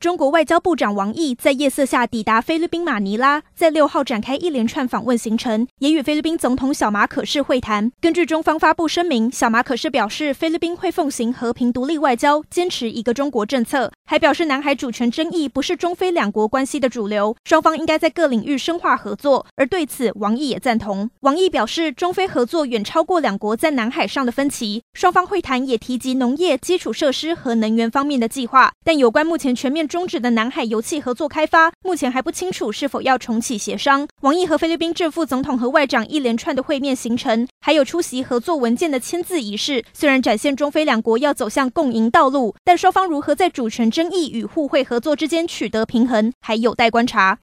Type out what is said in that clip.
中国外交部长王毅在夜色下抵达菲律宾马尼拉，在六号展开一连串访问行程，也与菲律宾总统小马可仕会谈。根据中方发布声明，小马可仕表示，菲律宾会奉行和平独立外交，坚持一个中国政策，还表示南海主权争议不是中菲两国关系的主流，双方应该在各领域深化合作。而对此，王毅也赞同。王毅表示，中菲合作远超过两国在南海上的分歧，双方会谈也提及农业、基础设施和能源方面的计划，但有关目前全面终止的南海油气合作开发，目前还不清楚是否要重启协商。王毅和菲律宾正副总统和外长一连串的会面行程，还有出席合作文件的签字仪式，虽然展现中菲两国要走向共赢道路，但双方如何在主权争议与互惠合作之间取得平衡，还有待观察。